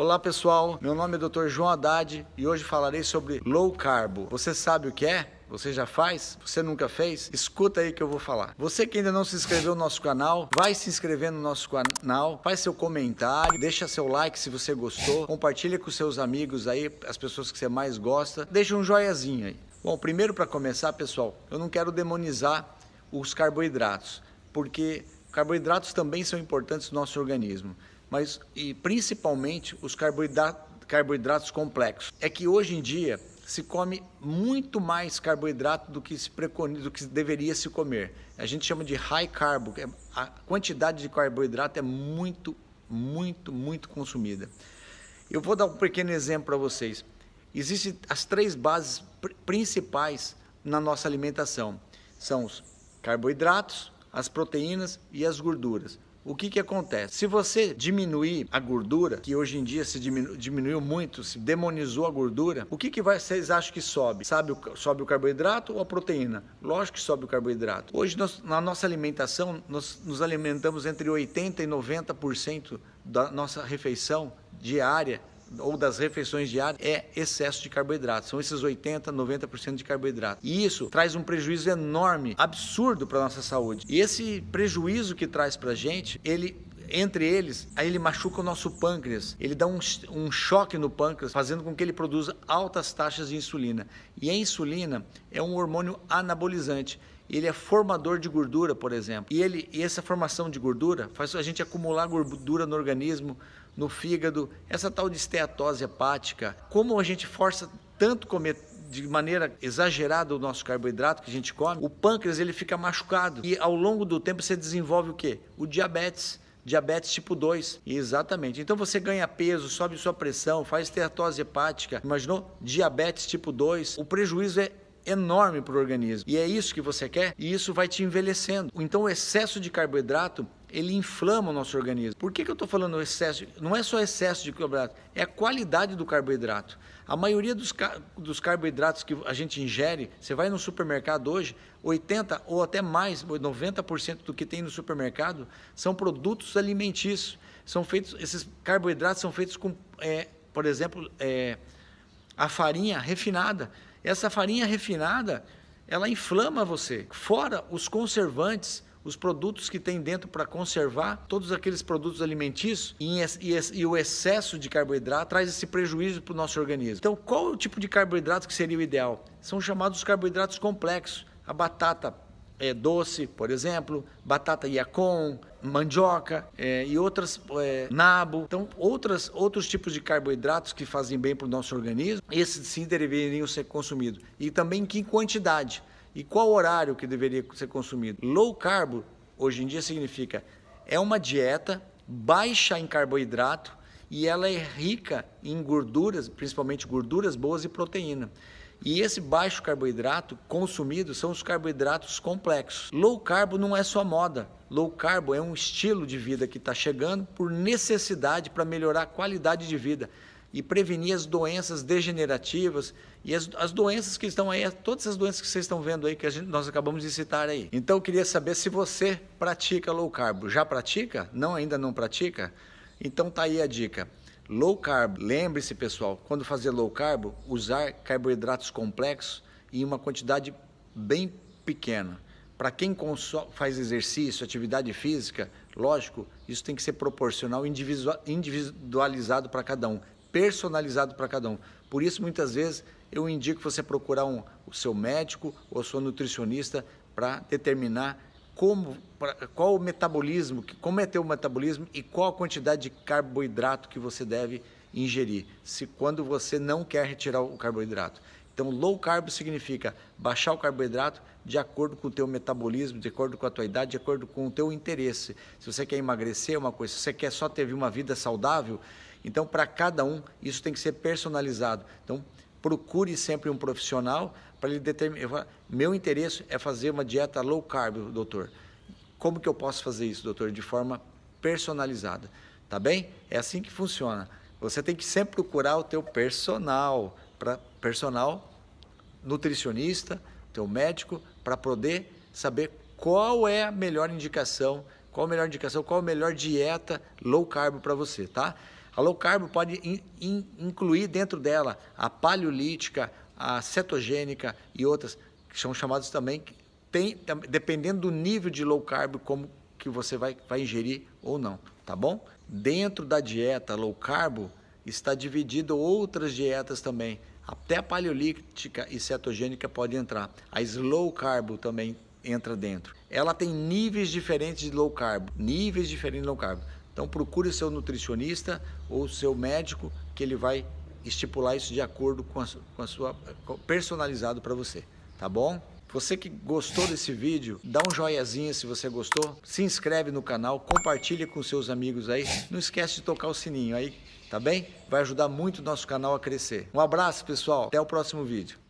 Olá pessoal, meu nome é Dr. João Haddad e hoje falarei sobre low carb. Você sabe o que é? Você já faz? Você nunca fez? Escuta aí que eu vou falar. Você que ainda não se inscreveu no nosso canal, vai se inscrever no nosso canal, faz seu comentário, deixa seu like se você gostou, compartilha com seus amigos aí, as pessoas que você mais gosta, deixa um joiazinho aí. Bom, primeiro para começar, pessoal, eu não quero demonizar os carboidratos, porque carboidratos também são importantes no nosso organismo mas e principalmente os carboidratos, carboidratos complexos. É que hoje em dia se come muito mais carboidrato do que se do que deveria se comer. A gente chama de high carb, é, a quantidade de carboidrato é muito, muito, muito consumida. Eu vou dar um pequeno exemplo para vocês. Existem as três bases principais na nossa alimentação. São os carboidratos, as proteínas e as gorduras. O que, que acontece? Se você diminuir a gordura, que hoje em dia se diminu diminuiu muito, se demonizou a gordura, o que, que vai, vocês acham que sobe? Sabe, sobe o carboidrato ou a proteína? Lógico que sobe o carboidrato. Hoje, nós, na nossa alimentação, nós nos alimentamos entre 80% e 90% da nossa refeição diária ou das refeições diárias é excesso de carboidrato. São esses 80, 90% de carboidrato. E isso traz um prejuízo enorme, absurdo para a nossa saúde. E esse prejuízo que traz para a gente, ele entre eles, aí ele machuca o nosso pâncreas, ele dá um, um, choque no pâncreas, fazendo com que ele produza altas taxas de insulina. E a insulina é um hormônio anabolizante. Ele é formador de gordura, por exemplo. E, ele, e essa formação de gordura faz a gente acumular gordura no organismo, no fígado, essa tal de esteatose hepática. Como a gente força tanto comer de maneira exagerada o nosso carboidrato que a gente come, o pâncreas ele fica machucado e ao longo do tempo você desenvolve o que? O diabetes diabetes tipo 2. Exatamente. Então você ganha peso, sobe sua pressão, faz esteatose hepática. Imaginou? Diabetes tipo 2. O prejuízo é enorme para o organismo. E é isso que você quer? E isso vai te envelhecendo. Então o excesso de carboidrato ele inflama o nosso organismo. Por que, que eu estou falando excesso? Não é só excesso de carboidrato, é a qualidade do carboidrato. A maioria dos, dos carboidratos que a gente ingere, você vai no supermercado hoje, 80% ou até mais, 90% do que tem no supermercado são produtos alimentícios. São feitos, esses carboidratos são feitos com, é, por exemplo, é, a farinha refinada. Essa farinha refinada, ela inflama você. Fora os conservantes, os produtos que tem dentro para conservar, todos aqueles produtos alimentícios e, e, e, o excesso de carboidrato traz esse prejuízo para o nosso organismo. Então, qual o tipo de carboidrato que seria o ideal? São chamados carboidratos complexos. A batata é, doce, por exemplo, batata yacon, mandioca é, e outras, é, nabo. Então, outras, outros tipos de carboidratos que fazem bem para o nosso organismo, esses sim deveriam ser consumidos. E também em que quantidade. E qual horário que deveria ser consumido? Low carb, hoje em dia, significa é uma dieta baixa em carboidrato e ela é rica em gorduras, principalmente gorduras boas e proteína. E esse baixo carboidrato consumido são os carboidratos complexos. Low carb não é só moda. Low carb é um estilo de vida que está chegando por necessidade para melhorar a qualidade de vida e prevenir as doenças degenerativas e as, as, doenças que estão aí, todas as doenças que vocês estão vendo aí, que gente, nós acabamos de citar aí. Então eu queria saber se você pratica low carb. Já pratica? Não, ainda não pratica? Então tá aí a dica. Low carb, lembre-se pessoal, quando fazer low carb, usar carboidratos complexos em uma quantidade bem pequena. Para quem faz exercício, atividade física, lógico, isso tem que ser proporcional, individualizado para cada um personalizado para cada um. Por isso, muitas vezes, eu indico você procurar um, o seu médico ou sua nutricionista para determinar como, qual o metabolismo, como é teu metabolismo e qual a quantidade de carboidrato que você deve ingerir, se quando você não quer retirar o carboidrato. Então, low carb significa baixar o carboidrato de acordo com o teu metabolismo, de acordo com a tua idade, de acordo com o teu interesse. Se você quer emagrecer, é uma coisa. Se você quer só ter uma vida saudável, então, para cada um, isso tem que ser personalizado. Então, procure sempre um profissional para ele determinar. Meu interesse é fazer uma dieta low carb, doutor. Como que eu posso fazer isso, doutor? De forma personalizada. Tá bem? É assim que funciona. Você tem que sempre procurar o teu personal, para personal nutricionista, teu médico, para poder saber qual é a melhor indicação, qual a melhor indicação, qual a melhor dieta low carb para você, tá? A low carb pode in, in, incluir dentro dela a paleolítica, a cetogênica e outras que são chamadas também tem, dependendo do nível de low carb como que você vai, vai ingerir ou não, tá bom? Dentro da dieta low carb está dividido outras dietas também. Até a paleolítica e cetogênica pode entrar. A slow carb também entra dentro. Ela tem níveis diferentes de low carb, níveis diferentes de low carb. Então procure seu nutricionista ou seu médico que ele vai estipular isso de acordo com a, com a sua personalizado para você, tá bom? Você que gostou desse vídeo, dá um joiazinho se você gostou, se inscreve no canal, compartilha com seus amigos aí, não esquece de tocar o sininho aí, tá bem? Vai ajudar muito o nosso canal a crescer. Um abraço pessoal, até o próximo vídeo.